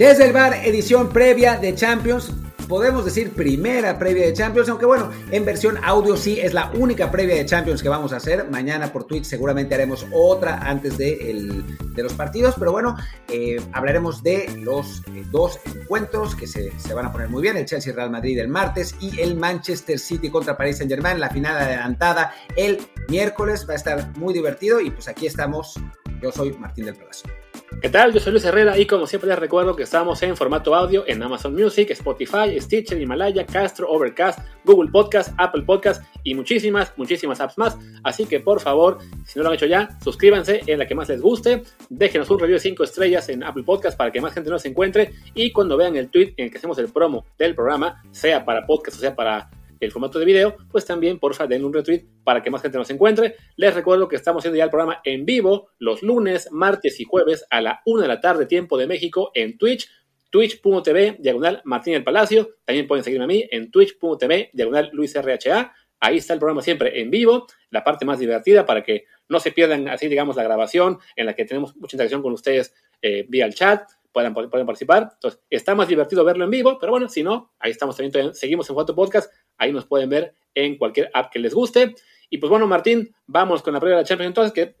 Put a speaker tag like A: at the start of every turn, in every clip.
A: Desde el bar, edición previa de Champions podemos decir primera previa de Champions, aunque bueno, en versión audio sí es la única previa de Champions que vamos a hacer. Mañana por Twitch seguramente haremos otra antes de, los partidos, pero bueno, eh, hablaremos de los eh, dos encuentros que se, se, van a poner muy bien, el Chelsea Real Madrid el martes y el Manchester City contra Paris Saint Germain, la final adelantada el miércoles, va a estar muy divertido y pues aquí estamos, yo soy Martín del Palacio.
B: ¿Qué tal? Yo soy Luis Herrera y como siempre les recuerdo que estamos en formato audio en Amazon Music, Spotify, Stitcher, Himalaya, Castro, Overcast, Google Podcast, Apple Podcast y muchísimas, muchísimas apps más. Así que por favor, si no lo han hecho ya, suscríbanse en la que más les guste, déjenos un review de 5 estrellas en Apple Podcast para que más gente nos encuentre y cuando vean el tweet en el que hacemos el promo del programa, sea para podcast o sea para el formato de video, pues también porfa denle un retweet para que más gente nos encuentre. Les recuerdo que estamos haciendo ya el programa en vivo los lunes, martes y jueves a la 1 de la tarde, tiempo de México, en Twitch, twitch.tv, diagonal Martín el Palacio. También pueden seguirme a mí en twitch.tv, diagonal Luis RHA. Ahí está el programa siempre en vivo, la parte más divertida para que no se pierdan así, digamos, la grabación en la que tenemos mucha interacción con ustedes eh, vía el chat puedan, pueden participar. Entonces, está más divertido verlo en vivo, pero bueno, si no, ahí estamos también, seguimos en Foto Podcast, ahí nos pueden ver en cualquier app que les guste. Y pues bueno, Martín, vamos con la prueba de la Champions entonces, que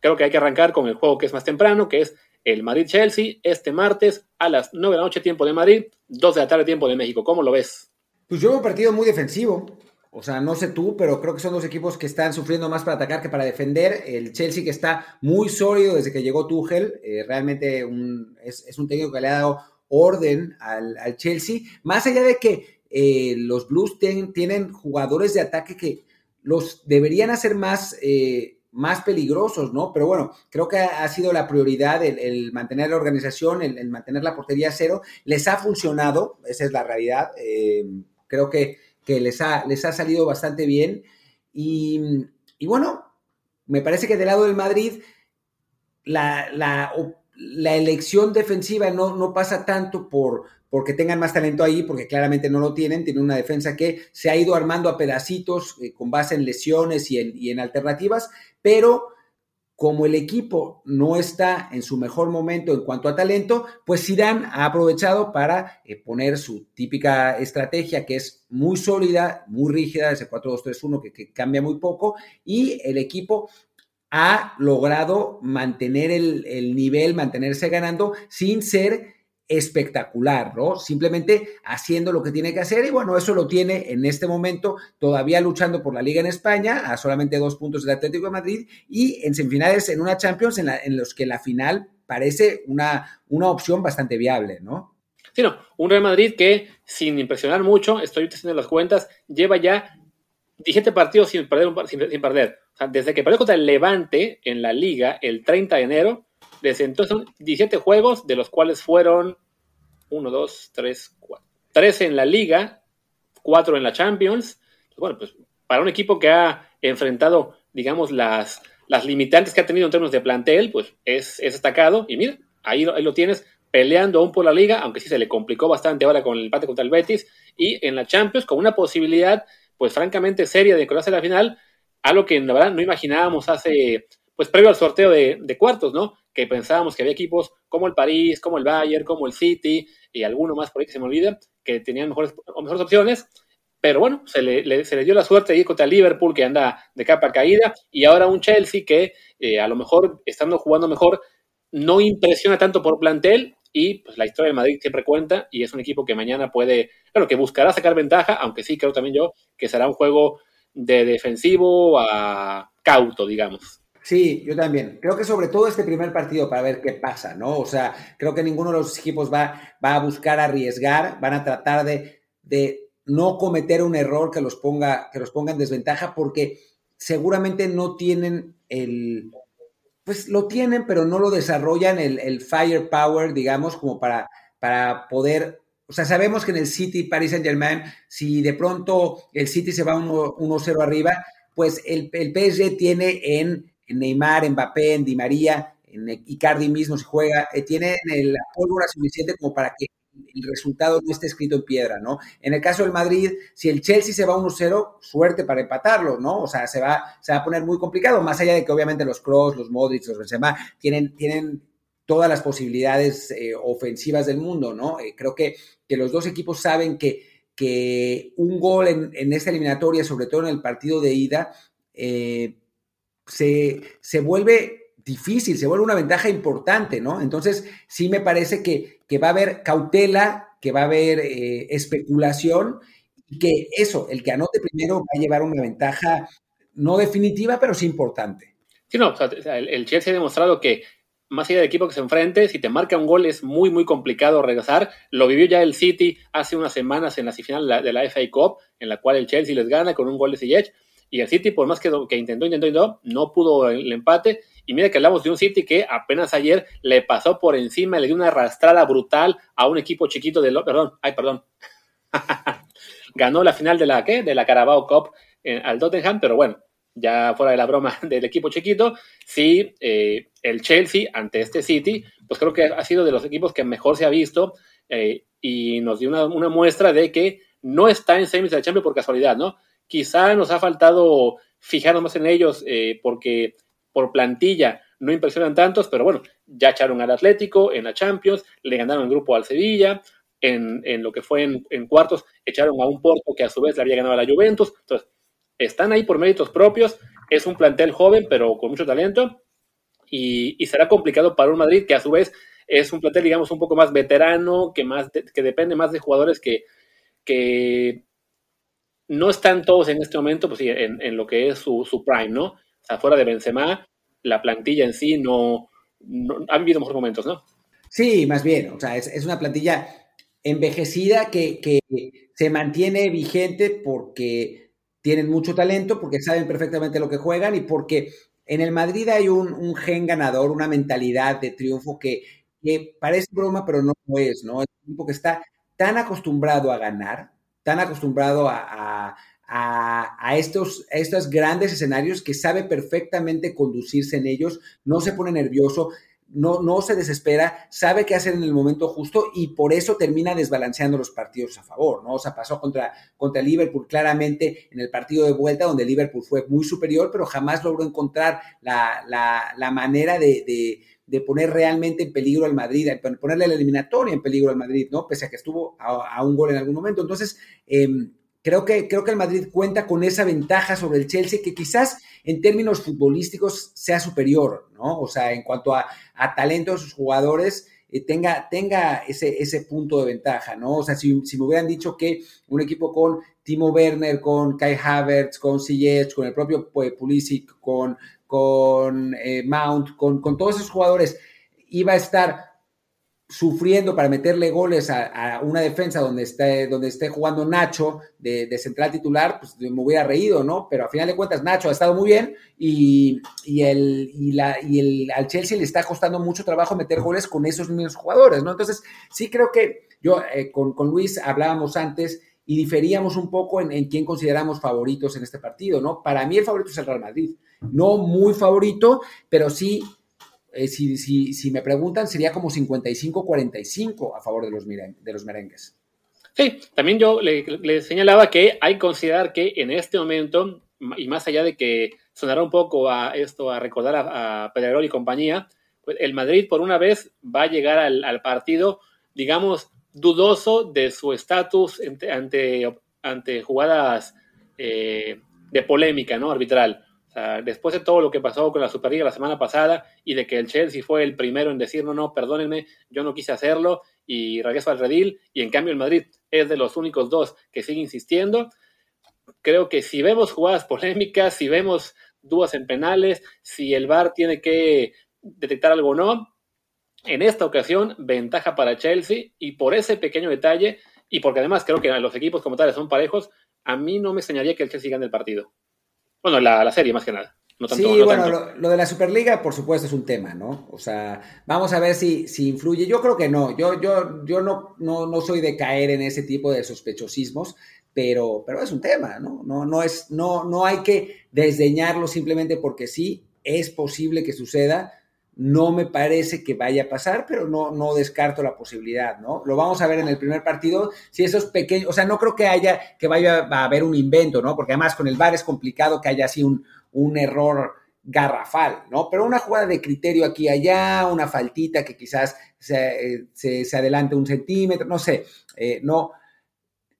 B: creo que hay que arrancar con el juego que es más temprano, que es el Madrid-Chelsea, este martes a las 9 de la noche, tiempo de Madrid, 2 de la tarde, tiempo de México. ¿Cómo lo ves?
A: Pues yo veo un partido muy defensivo. O sea, no sé tú, pero creo que son dos equipos que están sufriendo más para atacar que para defender. El Chelsea que está muy sólido desde que llegó Tuchel, eh, realmente es, un técnico que le ha dado orden al, Chelsea. Más allá de que eh, los Blues tienen jugadores de ataque que los deberían hacer más, eh, más peligrosos, ¿no? Pero bueno, creo que ha, sido la prioridad el, mantener la organización, el, mantener la portería cero. Les ha funcionado, esa es la realidad. creo que que les ha, les ha salido bastante bien. Y, bueno, me parece que del lado del Madrid la, la, elección defensiva no, no, pasa tanto por porque tengan más talento ahí, porque claramente no lo tienen, tienen una defensa que se ha ido armando a pedacitos eh, con base en lesiones y en, y en alternativas, pero como el equipo no está en su mejor momento en cuanto a talento, pues Zidane ha aprovechado para eh, poner su típica estrategia que es muy sólida, muy rígida, ese 4-2-3-1 que, que, cambia muy poco y el equipo ha logrado mantener el nivel, mantenerse ganando sin ser espectacular, ¿no? Simplemente haciendo lo que tiene que hacer y bueno, eso lo tiene en este momento todavía luchando por la liga en España a solamente dos puntos del Atlético de Madrid y en semifinales en una Champions en, la, en los que la final parece una, una opción bastante viable, ¿no?
B: Sí, no, un Real Madrid que sin impresionar mucho, estoy haciendo las cuentas, lleva ya 17 partidos sin perder, sin, sin perder. O sea, desde que perdió contra el Levante en la liga el 30 de enero, entonces son 17 juegos, de los cuales fueron 1, 2, 3, 4. 13 en la liga, 4 en la Champions. Bueno, pues para un equipo que ha enfrentado, digamos, las, las limitantes que ha tenido en términos de plantel, pues es, es destacado. Y mira, ahí, ahí lo tienes peleando aún por la liga, aunque sí se le complicó bastante ahora con el empate contra el Betis. Y en la Champions, con una posibilidad, pues francamente seria de colarse a la final, algo que la verdad no imaginábamos hace, pues previo al sorteo de, de cuartos, ¿no? Que pensábamos que había equipos como el París, como el Bayern, como el City y alguno más por ahí que se me olvida, que tenían mejores, mejores opciones, pero bueno, se le, dio la suerte de ir contra Liverpool, que anda de capa caída, y ahora un Chelsea que eh, a lo mejor, estando jugando mejor, no impresiona tanto por plantel, y pues la historia del Madrid siempre cuenta, y es un equipo que mañana puede, claro, que buscará sacar ventaja, aunque sí creo también yo que será un juego de defensivo a cauto, digamos.
A: Sí, yo también. Creo que sobre todo este primer partido para ver qué pasa, ¿no? O sea, creo que ninguno de los equipos va, va a buscar arriesgar, van a tratar de, de, no cometer un error que los, ponga, que los ponga en desventaja porque seguramente no tienen el, pues lo tienen, pero no lo desarrollan el, el firepower, digamos, como para, para poder o sea, sabemos que en el City, Paris Saint Germain, si de pronto el City se va 1-0 arriba, pues el, el, PSG tiene en en Neymar, Mbappé, en Di María, en Icardi mismo se juega, eh, tienen la pólvora suficiente como para que el resultado no esté escrito en piedra, ¿no? En el caso del Madrid, si el Chelsea se va 1-0, suerte para empatarlo, ¿no? O sea, se va, se va a poner muy complicado, más allá de que obviamente los Kroos, los Modric, los Benzema tienen, tienen todas las posibilidades eh, ofensivas del mundo, ¿no? Eh, creo que, que, los dos equipos saben que, que un gol en, en, esta eliminatoria, sobre todo en el partido de ida, eh, se, se, vuelve difícil, se vuelve una ventaja importante, ¿no? Entonces, sí me parece que, que va a haber cautela, que va a haber especulación y que eso, el que anote primero va a llevar una ventaja no definitiva, pero sí importante.
B: Sí, no, el, el Chelsea ha demostrado que más allá del equipo que se enfrente, si te marca un gol es muy, muy complicado regresar. Lo vivió ya el City hace unas semanas en la semifinal de la FA Cup, en la cual el Chelsea les gana con un gol de Ziyech. Y el City, por más que, intentó, intentó, intentó, no pudo el empate. Y mira que hablamos de un City que apenas ayer le pasó por encima, le dio una arrastrada brutal a un equipo chiquito de... Perdón, ay, perdón. Ganó la final de la, ¿qué? De la Carabao Cup en, al Tottenham, pero bueno, ya fuera de la broma del equipo chiquito, sí, eh, el Chelsea ante este City, pues creo que ha sido de los equipos que mejor se ha visto eh, y nos dio una, muestra de que no está en semis de Champions por casualidad, ¿no? Quizá nos ha faltado fijarnos más en ellos eh, porque por plantilla no impresionan tantos, pero bueno, ya echaron al Atlético en la Champions, le ganaron el grupo al Sevilla, en, en lo que fue en, en, cuartos echaron a un Porto que a su vez le había ganado a la Juventus, entonces están ahí por méritos propios, es un plantel joven pero con mucho talento y, será complicado para un Madrid que a su vez es un plantel digamos un poco más veterano, que, más que depende más de jugadores que, que no están todos en este momento pues, en, en lo que es su, su, prime, ¿no? O sea, fuera de Benzema, la plantilla en sí no, no ha vivido mejores momentos, ¿no?
A: Sí, más bien, o sea, es, es una plantilla envejecida que, que se mantiene vigente porque tienen mucho talento, porque saben perfectamente lo que juegan y porque en el Madrid hay un, gen ganador, una mentalidad de triunfo que, parece broma, pero no lo es, ¿no? Es un equipo que está tan acostumbrado a ganar, tan acostumbrado a, estos, a estos grandes escenarios que sabe perfectamente conducirse en ellos, no se pone nervioso, no, no se desespera, sabe qué hacer en el momento justo y por eso termina desbalanceando los partidos a favor, ¿no? O sea, pasó contra, contra Liverpool claramente en el partido de vuelta, donde Liverpool fue muy superior, pero jamás logró encontrar la, manera de, poner realmente en peligro al Madrid, ponerle la eliminatoria en peligro al Madrid, ¿no? Pese a que estuvo a, un gol en algún momento. Entonces, em, Creo que, creo que el Madrid cuenta con esa ventaja sobre el Chelsea que quizás en términos futbolísticos sea superior, ¿no? O sea, en cuanto a, talento de sus jugadores, eh, tenga, tenga ese, ese punto de ventaja, ¿no? O sea, si, me hubieran dicho que un equipo con Timo Werner, con Kai Havertz, con Ziyech, con el propio pues, Pulisic, con, con eh, Mount, con, con todos esos jugadores, iba a estar sufriendo para meterle goles a, una defensa donde esté, donde esté jugando Nacho de, central titular, pues me hubiera reído, ¿no? Pero a final de cuentas Nacho ha estado muy bien y, el, y, la, y el, al Chelsea le está costando mucho trabajo meter goles con esos mismos jugadores, ¿no? Entonces, sí creo que yo eh, con, con, Luis hablábamos antes y diferíamos un poco en, en quién consideramos favoritos en este partido, ¿no? Para mí el favorito es el Real Madrid. No muy favorito, pero sí eh, si, si, me preguntan, sería como 55-45 a favor de los, de los merengues.
B: Sí, también yo le, señalaba que hay que considerar que en este momento, y más allá de que sonará un poco a esto, a recordar a, a Pedrerol y compañía, pues el Madrid por una vez va a llegar al, partido, digamos, dudoso de su estatus ante, ante, jugadas eh, de polémica, ¿no? Arbitral después de todo lo que pasó con la Superliga la semana pasada y de que el Chelsea fue el primero en decir, no, no, perdónenme, yo no quise hacerlo y regreso al redil, y en cambio el Madrid es de los únicos dos que sigue insistiendo, creo que si vemos jugadas polémicas, si vemos dudas en penales, si el VAR tiene que detectar algo o no, en esta ocasión ventaja para Chelsea y por ese pequeño detalle y porque además creo que los equipos como tales son parejos, a mí no me extrañaría que el Chelsea gane el partido. Bueno, la, serie más que nada.
A: sí, bueno, lo, de la Superliga, por supuesto, es un tema, ¿no? O sea, vamos a ver si, si influye. Yo creo que no. Yo, yo, yo no, no, soy de caer en ese tipo de sospechosismos, pero, pero es un tema, ¿no? No, no, es, no, no hay que desdeñarlo simplemente porque sí, es posible que suceda. No me parece que vaya a pasar, pero no, no descarto la posibilidad, ¿no? Lo vamos a ver en el primer partido. Si esos pequeños, o sea, no creo que haya, que vaya a haber un invento, ¿no? Porque además con el VAR es complicado que haya así un, un error garrafal, ¿no? Pero una jugada de criterio aquí y allá, una faltita que quizás se, se, adelante un centímetro, no sé, eh, no,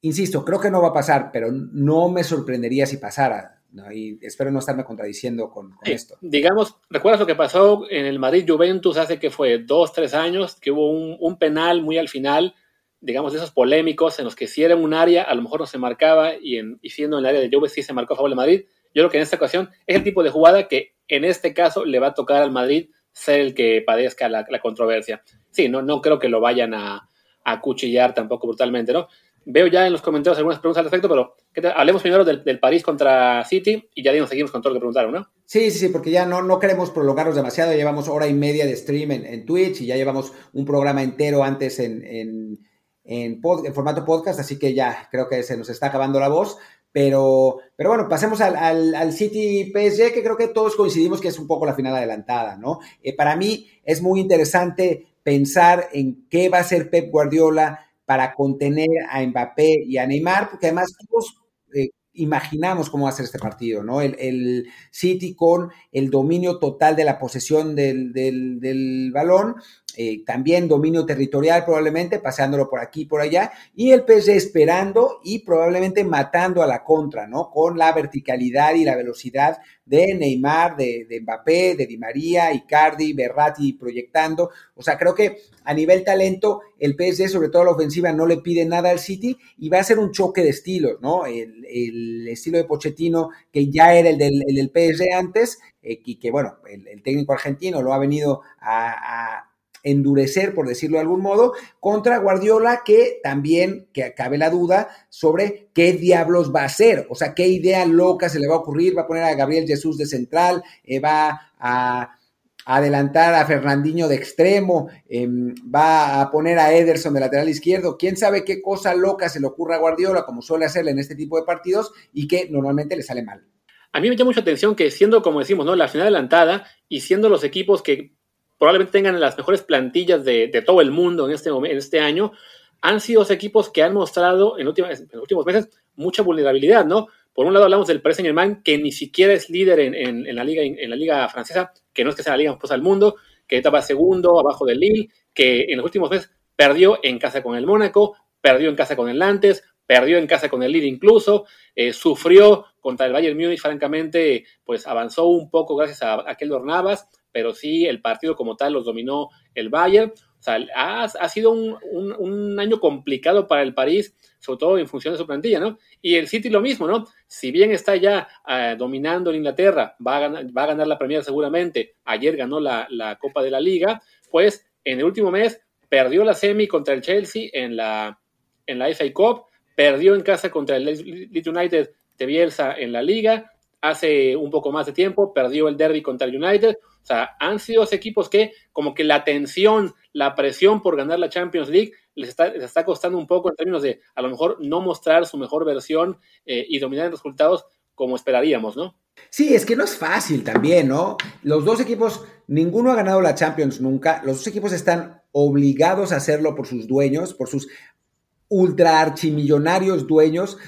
A: insisto, creo que no va a pasar, pero no me sorprendería si pasara. Y espero no estarme contradiciendo con, esto.
B: Digamos, ¿recuerdas lo que pasó en el Madrid Juventus hace que fue dos, tres años? Que hubo un, penal muy al final, digamos, de esos polémicos en los que si era un área, a lo mejor no se marcaba y, en, y siendo en el área de Juve sí se marcó a favor Madrid. Yo creo que en esta ocasión es el tipo de jugada que en este caso le va a tocar al Madrid ser el que padezca la, controversia. Sí, no, no creo que lo vayan a, a cuchillar tampoco brutalmente, ¿no? Veo ya en los comentarios algunas preguntas al respecto, pero hablemos primero del, París contra City y ya nos seguimos con todo lo que preguntaron, ¿no?
A: Sí, sí, sí, porque ya no, no queremos prolongarnos demasiado. Ya llevamos hora y media de stream en, Twitch y ya llevamos un programa entero antes en, en, en, formato podcast, así que ya creo que se nos está acabando la voz. Pero, pero bueno, pasemos al, al, City PSG, que creo que todos coincidimos que es un poco la final adelantada, ¿no? Eh, para mí es muy interesante pensar en qué va a ser Pep Guardiola para contener a Mbappé y a Neymar, porque además todos eh, imaginamos cómo va a ser este partido, ¿no? El, City con el dominio total de la posesión del, del balón eh, también dominio territorial probablemente, paseándolo por aquí y por allá, y el PSG esperando y probablemente matando a la contra, ¿no? Con la verticalidad y la velocidad de Neymar, de, Mbappé, de Di María, Icardi, Berratti proyectando. O sea, creo que a nivel talento, el PSG, sobre todo la ofensiva, no le pide nada al City y va a ser un choque de estilos, ¿no? El, estilo de Pochettino, que ya era el del, el PSG antes, eh, y que, bueno, el, técnico argentino lo ha venido a endurecer, por decirlo de algún modo, contra Guardiola, que también, que cabe la duda sobre qué diablos va a hacer, o sea, qué idea loca se le va a ocurrir, va a poner a Gabriel Jesús de central, eh, va a adelantar a Fernandinho de extremo, em, va a poner a Ederson de lateral izquierdo, quién sabe qué cosa loca se le ocurra a Guardiola, como suele hacerle en este tipo de partidos, y que normalmente le sale mal.
B: A mí me llama mucha atención que siendo, como decimos, ¿no? la final adelantada y siendo los equipos que probablemente tengan las mejores plantillas de, todo el mundo en este, en este año, han sido los equipos que han mostrado en, en, los últimos meses mucha vulnerabilidad, ¿no? Por un lado hablamos del Paris Saint-Germain, que ni siquiera es líder en, la liga, en la liga francesa, que no es que sea la liga más poderosa del mundo, que estaba segundo abajo del Lille, que en los últimos meses perdió en casa con el Mónaco, perdió en casa con el Nantes, perdió en casa con el Lille incluso, eh, sufrió contra el Bayern Múnich, francamente, pues avanzó un poco gracias a, a Keylor Navas, pero sí el partido como tal los dominó el Bayern. O sea, ha, sido un, año complicado para el París, sobre todo en función de su plantilla, ¿no? Y el City lo mismo, ¿no? Si bien está ya eh, dominando en Inglaterra, va a, ganar, va a ganar la Premier seguramente, ayer ganó la, Copa de la Liga, pues en el último mes perdió la semi contra el Chelsea en la, en la FA Cup, perdió en casa contra el Leeds United de Bielsa en la Liga, hace un poco más de tiempo, perdió el derby contra el United. O sea, han sido los equipos que como que la tensión, la presión por ganar la Champions League les está, costando un poco en términos de a lo mejor no mostrar su mejor versión eh, y dominar los resultados como esperaríamos, ¿no?
A: Sí, es que no es fácil también, ¿no? Los dos equipos, ninguno ha ganado la Champions nunca. Los dos equipos están obligados a hacerlo por sus dueños, por sus ultra archimillonarios dueños.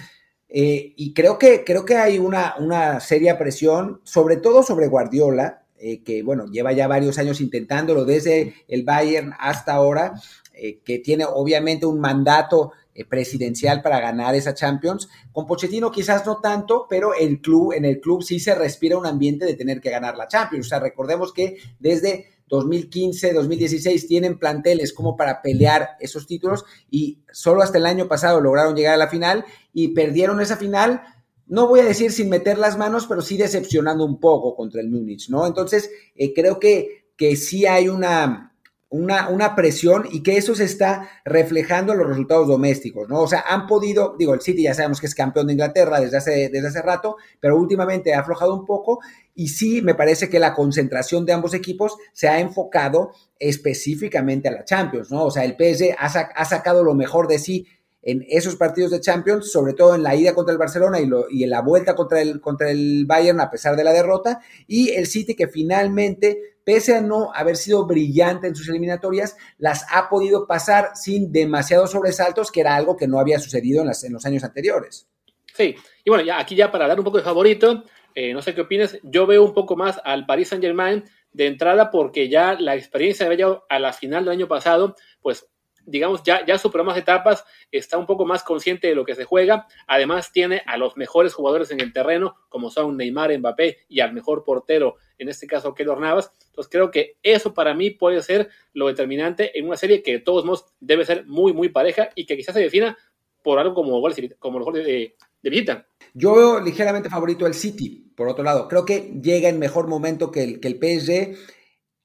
A: Eh, y creo que, creo que hay una, una seria presión, sobre todo sobre Guardiola, eh, que bueno, lleva ya varios años intentándolo desde el Bayern hasta ahora, eh, que tiene obviamente un mandato presidencial para ganar esa Champions. Con Pochettino quizás no tanto, pero el club, en el club sí se respira un ambiente de tener que ganar la Champions. O sea, recordemos que desde 2015, 2016 tienen planteles como para pelear esos títulos y solo hasta el año pasado lograron llegar a la final y perdieron esa final. No voy a decir sin meter las manos, pero sí decepcionando un poco contra el Múnich, ¿no? Entonces, eh, creo que, que sí hay una, una, una, presión y que eso se está reflejando en los resultados domésticos, ¿no? O sea, han podido, digo, el City ya sabemos que es campeón de Inglaterra desde hace, desde hace rato, pero últimamente ha aflojado un poco y sí me parece que la concentración de ambos equipos se ha enfocado específicamente a la Champions, ¿no? O sea, el PSG ha, ha sacado lo mejor de sí en esos partidos de Champions, sobre todo en la ida contra el Barcelona y, lo, y, en la vuelta contra el, contra el Bayern a pesar de la derrota, y el City que finalmente pese a no haber sido brillante en sus eliminatorias, las ha podido pasar sin demasiados sobresaltos, que era algo que no había sucedido en, los años anteriores.
B: Sí, y bueno, ya aquí ya para dar un poco de favorito, eh, no sé qué opinas, yo veo un poco más al Paris Saint Germain de entrada porque ya la experiencia de haber a la final del año pasado, pues digamos, ya, ya superó más etapas, está un poco más consciente de lo que se juega, además tiene a los mejores jugadores en el terreno, como son Neymar, Mbappé y al mejor portero, en este caso Keylor Navas, entonces creo que eso para mí puede ser lo determinante en una serie que de todos modos debe ser muy, muy pareja y que quizás se defina por algo como goles, como los de, de visita.
A: Yo veo ligeramente favorito el City, por otro lado. Creo que llega en mejor momento que el, que el PSG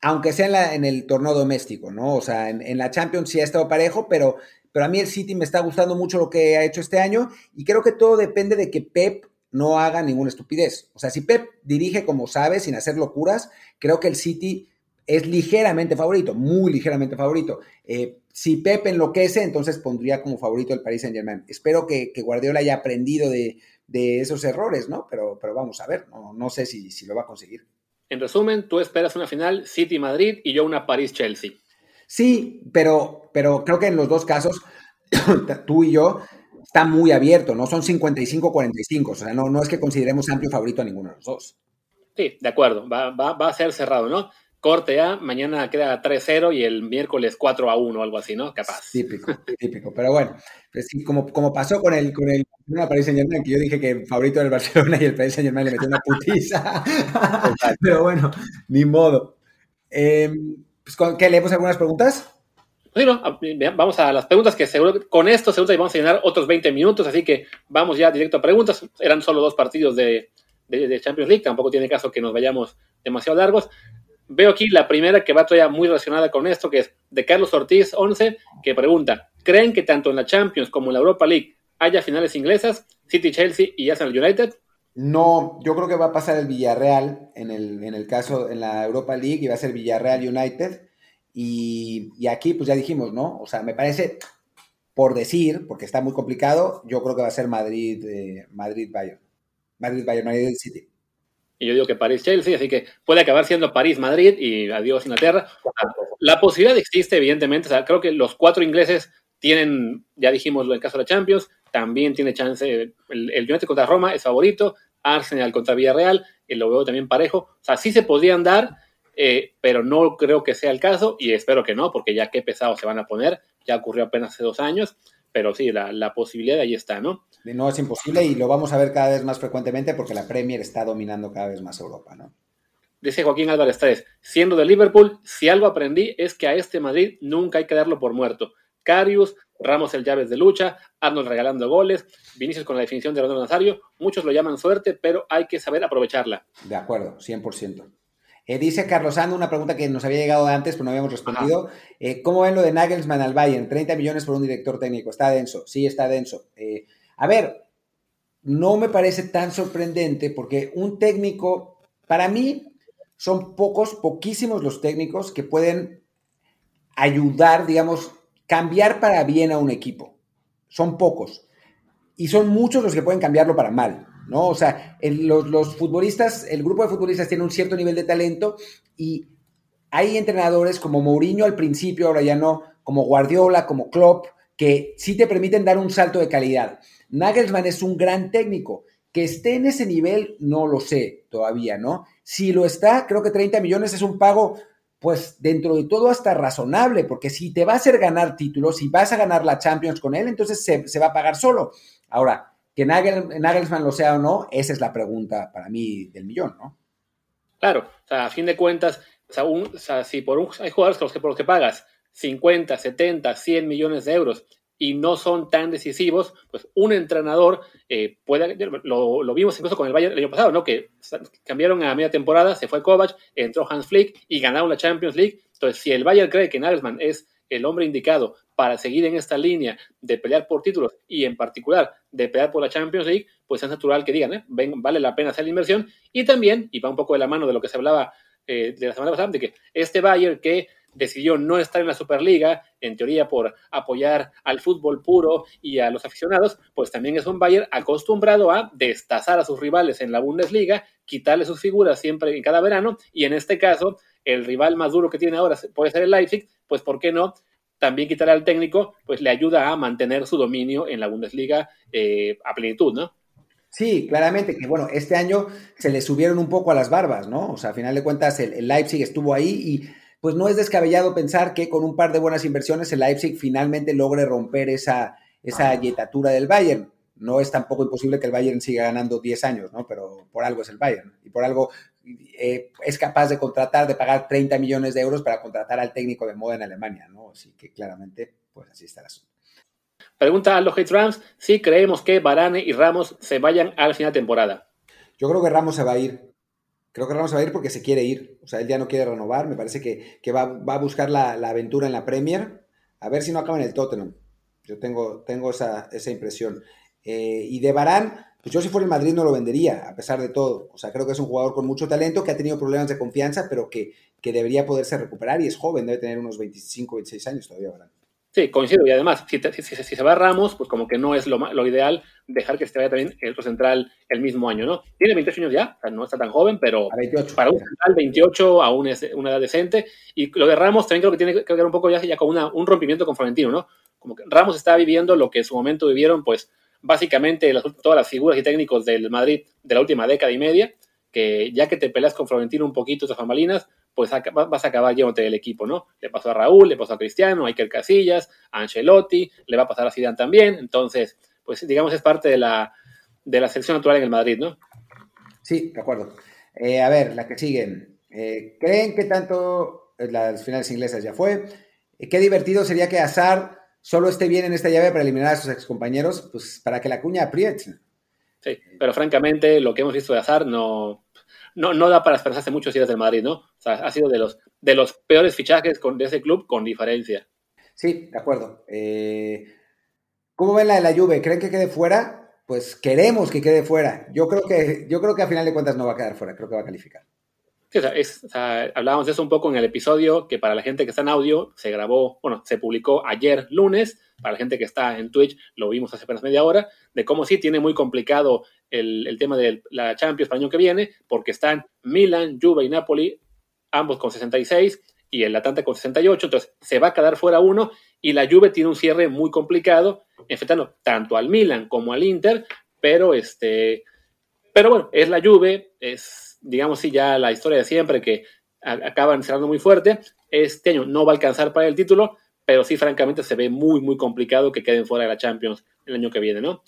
A: aunque sea en, el torneo doméstico, ¿no? O sea, en, la Champions sí ha estado parejo, pero, pero a mí el City me está gustando mucho lo que ha hecho este año y creo que todo depende de que Pep no haga ninguna estupidez. O sea, si Pep dirige como sabe, sin hacer locuras, creo que el City es ligeramente favorito, muy ligeramente favorito. Eh, si Pep enloquece, entonces pondría como favorito el Paris Saint Germain. Espero que, Guardiola haya aprendido de, esos errores, ¿no? Pero, pero vamos a ver, no, no sé si, si lo va a conseguir.
B: En resumen, tú esperas una final City-Madrid y yo una París-Chelsea.
A: Sí, pero, pero creo que en los dos casos, tú y yo, está muy abierto, ¿no? Son 55-45, o sea, no, no es que consideremos amplio favorito a ninguno de los dos.
B: Sí, de acuerdo, va, va, va a ser cerrado, ¿no? Corte A, mañana queda 3-0 y el miércoles 4-1 o algo así, ¿no? Capaz.
A: Típico, típico. Pero bueno, pues como, como pasó con el, con el Paris Saint Germain, que yo dije que favorito del Barcelona y el Paris Saint Germain le metió una putiza. Pero bueno, ni modo. Eh, pues, ¿Qué? ¿Leemos algunas preguntas?
B: Sí, no, vamos a las preguntas que seguro con esto seguro vamos a llenar otros 20 minutos, así que vamos ya directo a preguntas. Eran solo dos partidos de, de Champions League, tampoco tiene caso que nos vayamos demasiado largos veo aquí la primera que va todavía muy relacionada con esto, que es de Carlos Ortiz 11, que pregunta, ¿creen que tanto en la Champions como en la Europa League haya finales inglesas, City, Chelsea y Arsenal United?
A: No, yo creo que va a pasar el Villarreal en el, en el caso, en la Europa League, y va a ser Villarreal United. Y, aquí, pues ya dijimos, ¿no? O sea, me parece, por decir, porque está muy complicado, yo creo que va a ser Madrid, eh, Madrid Bayern. Madrid Bayern, Madrid City
B: yo digo que París-Chelsea, así que puede acabar siendo París-Madrid y adiós Inglaterra. La posibilidad existe, evidentemente, o sea, creo que los cuatro ingleses tienen, ya dijimos en el caso de la Champions, también tiene chance, el, el United contra Roma es favorito, Arsenal contra Villarreal, y lo veo también parejo, o sea, sí se podrían dar, eh, pero no creo que sea el caso y espero que no, porque ya qué pesados se van a poner, ya ocurrió apenas hace dos años, pero sí, la, la posibilidad ahí está, ¿no?
A: No es imposible y lo vamos a ver cada vez más frecuentemente porque la Premier está dominando cada vez más Europa, ¿no?
B: Dice Joaquín Álvarez 3, siendo de Liverpool, si algo aprendí es que a este Madrid nunca hay que darlo por muerto. Carius, Ramos el llaves de lucha, Arnold regalando goles, Vinicius con la definición de Ronaldo Nazario, muchos lo llaman suerte, pero hay que saber aprovecharla.
A: De acuerdo, 100%. Eh, dice Carlos Ando una pregunta que nos había llegado antes, pero no habíamos respondido. Eh, ¿Cómo ven lo de Nagelsmann al Bayern? 30 millones por un director técnico. ¿Está denso? Sí, está denso. Eh, a ver, no me parece tan sorprendente porque un técnico, para mí, son pocos, poquísimos los técnicos que pueden ayudar, digamos, cambiar para bien a un equipo. Son pocos. Y son muchos los que pueden cambiarlo para mal, ¿no? O sea, los, los futbolistas, el grupo de futbolistas tiene un cierto nivel de talento y hay entrenadores como Mourinho al principio, ahora ya no, como Guardiola, como Klopp, que sí te permiten dar un salto de calidad. Nagelsmann es un gran técnico. Que esté en ese nivel, no lo sé todavía, ¿no? Si lo está, creo que 30 millones es un pago, pues dentro de todo hasta razonable, porque si te va a hacer ganar títulos, si vas a ganar la Champions con él, entonces se, va a pagar solo. Ahora, que Nagelsmann lo sea o no, esa es la pregunta para mí del millón, ¿no?
B: Claro, o sea, a fin de cuentas, o sea, si por un, hay jugadores que por los que pagas 50, 70, 100 millones de euros y no son tan decisivos, pues un entrenador eh, puede, lo, vimos incluso con el Bayern el año pasado, ¿no? Que cambiaron a media temporada, se fue Kovac, entró Hans Flick y ganaron la Champions League. Entonces, si el Bayern cree que Nagelsmann es el hombre indicado para seguir en esta línea de pelear por títulos y en particular de pelear por la Champions League, pues es natural que digan, ¿eh? vale la pena hacer la inversión. Y también, y va un poco de la mano de lo que se hablaba eh, de la semana pasada, de que este Bayern que decidió no estar en la Superliga, en teoría por apoyar al fútbol puro y a los aficionados, pues también es un Bayern acostumbrado a destazar a sus rivales en la Bundesliga, quitarle sus figuras siempre en cada verano, y en este caso, el rival más duro que tiene ahora puede ser el Leipzig, pues ¿por qué no? También quitar al técnico, pues le ayuda a mantener su dominio en la Bundesliga eh, a plenitud, ¿no?
A: Sí, claramente que bueno, este año se le subieron un poco a las barbas, ¿no? O sea, a final de cuentas el, Leipzig estuvo ahí y pues no es descabellado pensar que con un par de buenas inversiones el Leipzig finalmente logre romper esa, esa yetatura del Bayern. No es tampoco imposible que el Bayern siga ganando 10 años, ¿no? Pero por algo es el Bayern y por algo eh, es capaz de contratar, de pagar 30 millones de euros para contratar al técnico de moda en Alemania, ¿no? Así que claramente, pues así está el asunto.
B: Pregunta a los Hate Rams si creemos que Barane y Ramos se vayan al final de temporada.
A: Yo creo que Ramos se va a ir. Creo que Ramos va a ir porque se quiere ir. O sea, él ya no quiere renovar. Me parece que, va, a buscar la, aventura en la Premier. A ver si no acaba en el Tottenham. Yo tengo, esa, impresión. Eh, y de Barán, pues yo si fuera el Madrid no lo vendería, a pesar de todo. O sea, creo que es un jugador con mucho talento, que ha tenido problemas de confianza, pero que debería poderse recuperar y es joven, debe tener unos 25, 26 años todavía, Barán.
B: Sí, coincido. Y además, si, si, se va Ramos, pues como que no es lo, lo, ideal dejar que se vaya también el otro central el mismo año, ¿no? Tiene 28 años ya, o sea, no está tan joven, pero para un central 28 aún es una edad decente. Y lo de Ramos también creo que tiene que ver un poco ya, ya con una, un rompimiento con Florentino, ¿no? Como que Ramos está viviendo lo que en su momento vivieron, pues, básicamente todas las figuras y técnicos del Madrid de la última década y media, que ya que te peleas con Florentino un poquito de bambalinas, pues vas a acabar llevándote del equipo, ¿no? Le pasó a Raúl, le pasó a Cristiano, a Iker Casillas, a Ancelotti, le va a pasar a Zidane también, entonces, pues digamos es parte de la, de la selección natural en el Madrid, ¿no?
A: Sí, de acuerdo. Eh, a ver, la que siguen. Eh, ¿Creen que tanto eh, las finales inglesas ya fue? qué divertido sería que Azar solo esté bien en esta llave para eliminar a sus excompañeros, pues para que la cuña apriete.
B: Sí, pero francamente lo que hemos visto de Azar no, no, no da para esperarse muchos días del Madrid, ¿no? O sea, ha sido de los, de los peores fichajes con, de ese club con diferencia.
A: Sí, de acuerdo. Eh, ¿Cómo ven la de la Juve? ¿Creen que quede fuera? Pues queremos que quede fuera. Yo creo que, yo creo que a final de cuentas no va a quedar fuera, creo que va a calificar
B: hablábamos de eso un poco en el episodio que para la gente que está en audio se grabó, bueno, se publicó ayer lunes, para la gente que está en Twitch lo vimos hace apenas media hora, de cómo sí tiene muy complicado el, tema de la Champions para el año que viene, porque están Milan, Juve y Napoli, ambos con 66 y el Atlanta con 68, entonces se va a quedar fuera uno y la Juve tiene un cierre muy complicado, enfrentando tanto al Milan como al Inter, pero este, pero bueno, es la Juve, es digamos, sí, ya la historia de siempre, que acaban cerrando muy fuerte. Este año no va a alcanzar para el título, pero sí, francamente, se ve muy, muy complicado que queden fuera de la Champions el año que viene, ¿no?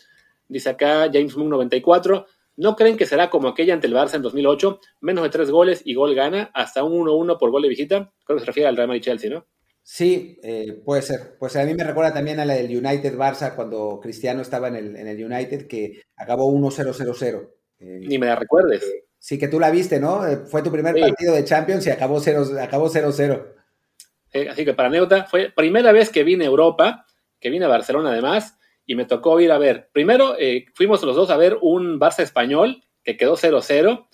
B: Dice acá James Moon 94. ¿No creen que será como aquella ante el Barça en 2008? Menos de tres goles y gol gana, hasta un 1-1 por gol de visita. Creo que se refiere al Real Madrid Chelsea, ¿no?
A: Sí, eh, puede ser. Pues a mí me recuerda también a la del United Barça cuando Cristiano estaba en el, en el United, que acabó 1-0-0-0.
B: Eh, Ni me la recuerdes.
A: Eh, Sí, que tú la viste, ¿no? Fue tu primer partido de Champions y acabó 0-0. Acabó
B: así que para anécdota, fue primera vez que vine a Europa, que vine a Barcelona además, y me tocó ir a ver. Primero eh, fuimos los dos a ver un Barça español que quedó 0-0,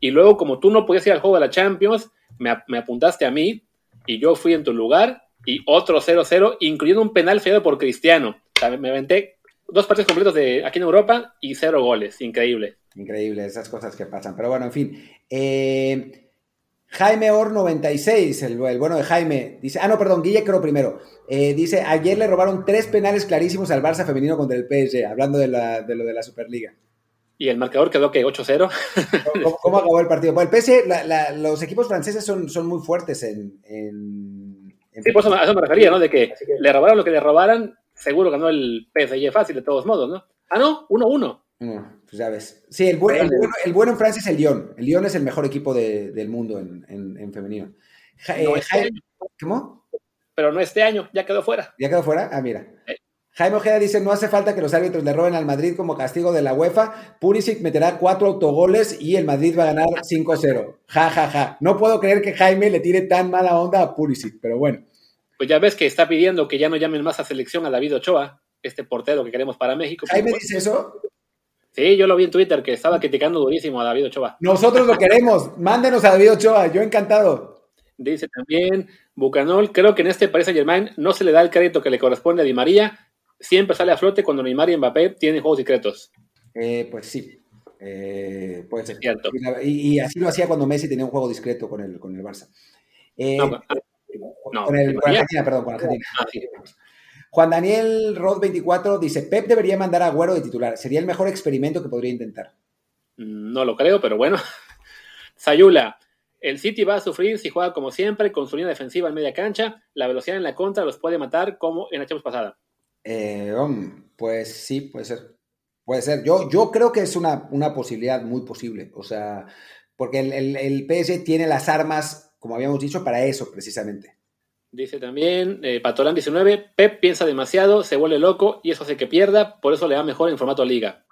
B: y luego como tú no podías ir al juego de la Champions, me, apuntaste a mí, y yo fui en tu lugar, y otro 0-0, incluyendo un penal feo por Cristiano. O sea, me aventé dos partidos completos de aquí en Europa y cero goles. Increíble.
A: Increíble, esas cosas que pasan. Pero bueno, en fin. Eh, Jaime Or 96, el, bueno de Jaime, dice, ah, no, perdón, Guille creo primero. Eh, dice, ayer le robaron tres penales clarísimos al Barça femenino contra el PSG, hablando de, de lo de la Superliga.
B: ¿Y el marcador quedó que 8-0?
A: ¿Cómo, acabó el partido? Bueno, el PSG, los equipos franceses son, son muy fuertes en,
B: Sí, por eso, a eso me refería, ¿no? De que, le robaron lo que le robaran, seguro ganó el PSG fácil de todos modos, ¿no? Ah, no, 1-1.
A: Pues ya ves. Sí, el, bueno, el, bueno, en Francia es el Lyon. El Lyon es el mejor equipo del mundo en, femenino.
B: Eh, este ¿Cómo? Pero no este año, ya quedó fuera.
A: ¿Ya quedó fuera? Ah, mira. Jaime Ojeda dice, no hace falta que los árbitros le roben al Madrid como castigo de la UEFA. Pulisic meterá cuatro autogoles y el Madrid va a ganar 5-0. Ja, ja, ja. No puedo creer que Jaime le tire tan mala onda a Pulisic, pero bueno
B: pues ya ves que está pidiendo que ya no llamen más a selección a David Ochoa, este portero que queremos para México.
A: ¿Jaime dice eso?
B: Sí, yo lo vi en Twitter, que estaba criticando durísimo a David Ochoa.
A: Nosotros lo queremos, mándenos a David Ochoa, yo encantado.
B: Dice también Bucanol, creo que en este Paris Saint Germain no se le da el crédito que le corresponde a Di María, siempre sale a flote cuando Neymar y Mbappé tienen juegos secretos.
A: Eh, pues sí, eh, puede ser. Cierto. Y, así lo hacía cuando Messi tenía un juego discreto con el, con el Barça. Eh, no, con, el, Argentina, perdón, con Argentina. Ah, Juan Daniel Rod 24 dice, Pep debería mandar a Agüero de titular. Sería el mejor experimento que podría intentar.
B: No lo creo, pero bueno. Sayula, el City va a sufrir si juega como siempre, con su línea defensiva en media cancha. La velocidad en la contra los puede matar como en la Champions pasada.
A: Eh, pues sí, puede ser. Puede ser. Yo, yo creo que es una, una posibilidad muy posible. O sea, porque el, el, el PSG tiene las armas, como habíamos dicho, para eso precisamente.
B: Dice también eh, Patolán 19, Pep piensa demasiado, se vuelve loco y eso hace que pierda, por eso le va mejor en formato liga.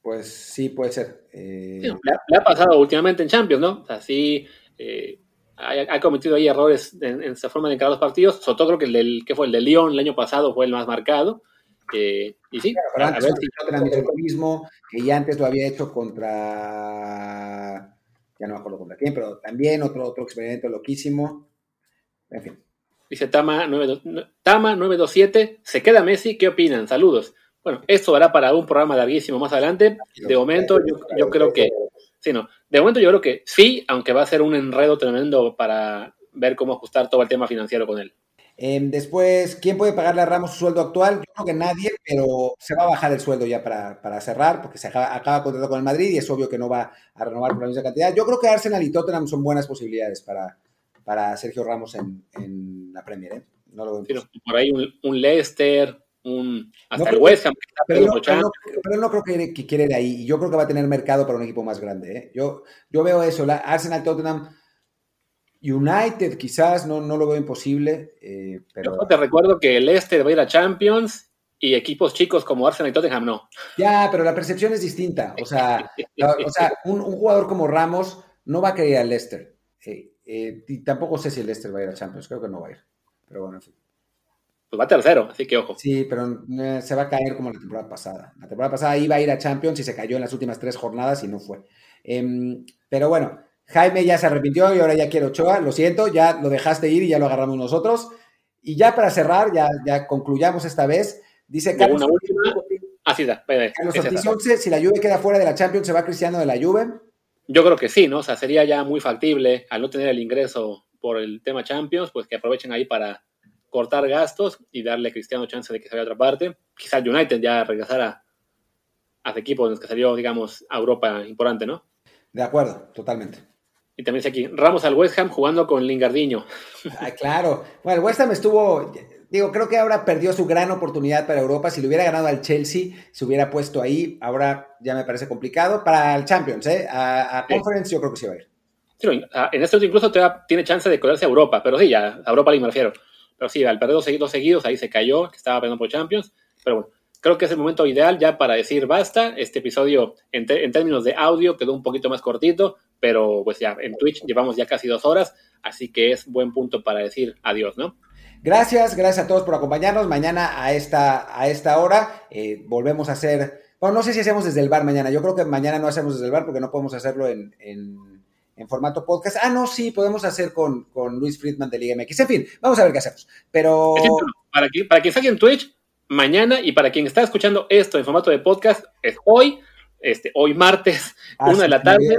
A: pues sí, puede ser. Eh...
B: le, ha, pasado últimamente en Champions, ¿no? O sea, sí, eh, ha, cometido ahí errores en, en, forma de encarar los partidos, sobre todo creo que el del, que fue el de Lyon el año pasado fue el más marcado. Eh, y sí,
A: claro, a, a ver el mismo, que ya antes lo había hecho contra, ya no me acuerdo contra quién, pero también otro, otro experimento loquísimo. En fin.
B: Dice Tama, 9, Tama 927, se queda Messi, ¿qué opinan? Saludos. Bueno, esto hará para un programa larguísimo más adelante. De momento, yo, yo creo que, sí, no, de momento yo creo que sí, aunque va a ser un enredo tremendo para ver cómo ajustar todo el tema financiero con él.
A: Eh, después, ¿quién puede pagarle a Ramos su sueldo actual? Yo creo que nadie, pero se va a bajar el sueldo ya para, para cerrar, porque se acaba, acaba contrato con el Madrid y es obvio que no va a renovar por la misma cantidad. Yo creo que Arsenal y Tottenham son buenas posibilidades para, para Sergio Ramos en, en la Premier. ¿eh? No lo
B: veo por ahí un, un, Leicester, un, hasta no el West Ham.
A: Pero, no, pero, no, pero no creo que, que, quiere ir ahí. Yo creo que va a tener mercado para un equipo más grande. ¿eh? Yo, yo veo eso. La Arsenal, Tottenham United quizás, no, no lo veo imposible, eh, pero...
B: Yo te recuerdo que el Este va a ir a Champions y equipos chicos como Arsenal y Tottenham no.
A: Ya, pero la percepción es distinta. O sea, o sea un, un, jugador como Ramos no va a querer al Leicester. Eh, eh, y tampoco sé si el Leicester va a ir a Champions, creo que no va a ir. Pero bueno, en fin.
B: Pues va tercero, así que ojo.
A: Sí, pero eh, se va a caer como la temporada pasada. La temporada pasada iba a ir a Champions y se cayó en las últimas tres jornadas y no fue. Em, pero bueno, Jaime ya se arrepintió y ahora ya quiere Ochoa. Lo siento, ya lo dejaste ir y ya lo agarramos nosotros. Y ya para cerrar, ya, ya concluyamos esta vez. Dice Carlos.
B: Una última. Ah, sí, da,
A: Carlos Ortiz 11, si la Juve queda fuera de la Champions, ¿se va Cristiano de la Juve?
B: Yo creo que sí, ¿no? O sea, sería ya muy factible, al no tener el ingreso por el tema Champions, pues que aprovechen ahí para cortar gastos y darle a Cristiano chance de que se vaya a otra parte. Quizás United ya regresara a ese equipo en el que salió, digamos, a Europa importante, ¿no?
A: De acuerdo, totalmente.
B: Y también dice aquí, Ramos al West Ham jugando con Lingardiño.
A: Ah, claro. Bueno, el West Ham estuvo, digo, creo que ahora perdió su gran oportunidad para Europa. Si le hubiera ganado al Chelsea, se hubiera puesto ahí. Ahora ya me parece complicado. Para el Champions, ¿eh? A, a Conference yo creo que sí va a ir.
B: Sí, en este incluso tiene chance de colarse a Europa, pero sí, ya a Europa me refiero. Pero sí, al perder dos seguidos, seguidos ahí se cayó, que estaba peleando por Champions. Pero bueno, creo que es el momento ideal ya para decir basta. Este episodio, en, en, términos de audio, quedó un poquito más cortito, pero pues ya en Twitch llevamos ya casi dos horas, así que es buen punto para decir adiós, ¿no?
A: Gracias, gracias a todos por acompañarnos. Mañana a esta, a esta hora eh, volvemos a hacer. Bueno, no sé si hacemos desde el bar mañana. Yo creo que mañana no hacemos desde el bar porque no podemos hacerlo en, en, en formato podcast. Ah, no, sí, podemos hacer con, con, Luis Friedman de Liga MX. En fin, vamos a ver qué hacemos. Pero.
B: Para, que, para quien está aquí en Twitch, mañana y para quien está escuchando esto en formato de podcast, es hoy, este, hoy martes, ah, una sí, de la tarde,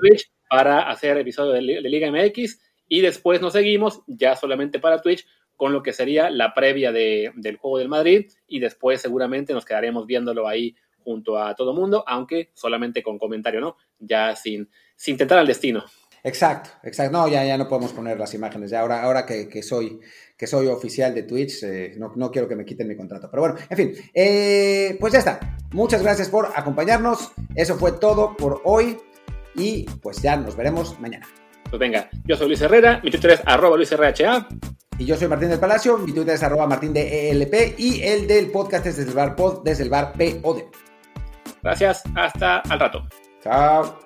B: Twitch para hacer episodio de, de, Liga MX y después nos seguimos ya solamente para Twitch con lo que sería la previa de, del juego del Madrid y después seguramente nos quedaremos viéndolo ahí junto a todo mundo, aunque solamente con comentario, ¿no? Ya sin, sin tentar al destino.
A: Exacto, exacto. No, ya, ya no podemos poner las imágenes. Ya ahora, ahora que, que soy, que soy oficial de Twitch, eh, no, no, quiero que me quiten mi contrato. Pero bueno, en fin, eh, pues ya está. Muchas gracias por acompañarnos. Eso fue todo por hoy. Y pues ya nos veremos mañana.
B: Pues venga, yo soy Luis Herrera, mi Twitter es arroba LuisRHA.
A: Y yo soy Martín del Palacio, mi Twitter es arroba Martín de ELP y el del podcast es desde el bar pod, desde el bar POD.
B: Gracias, hasta al rato.
A: Chao.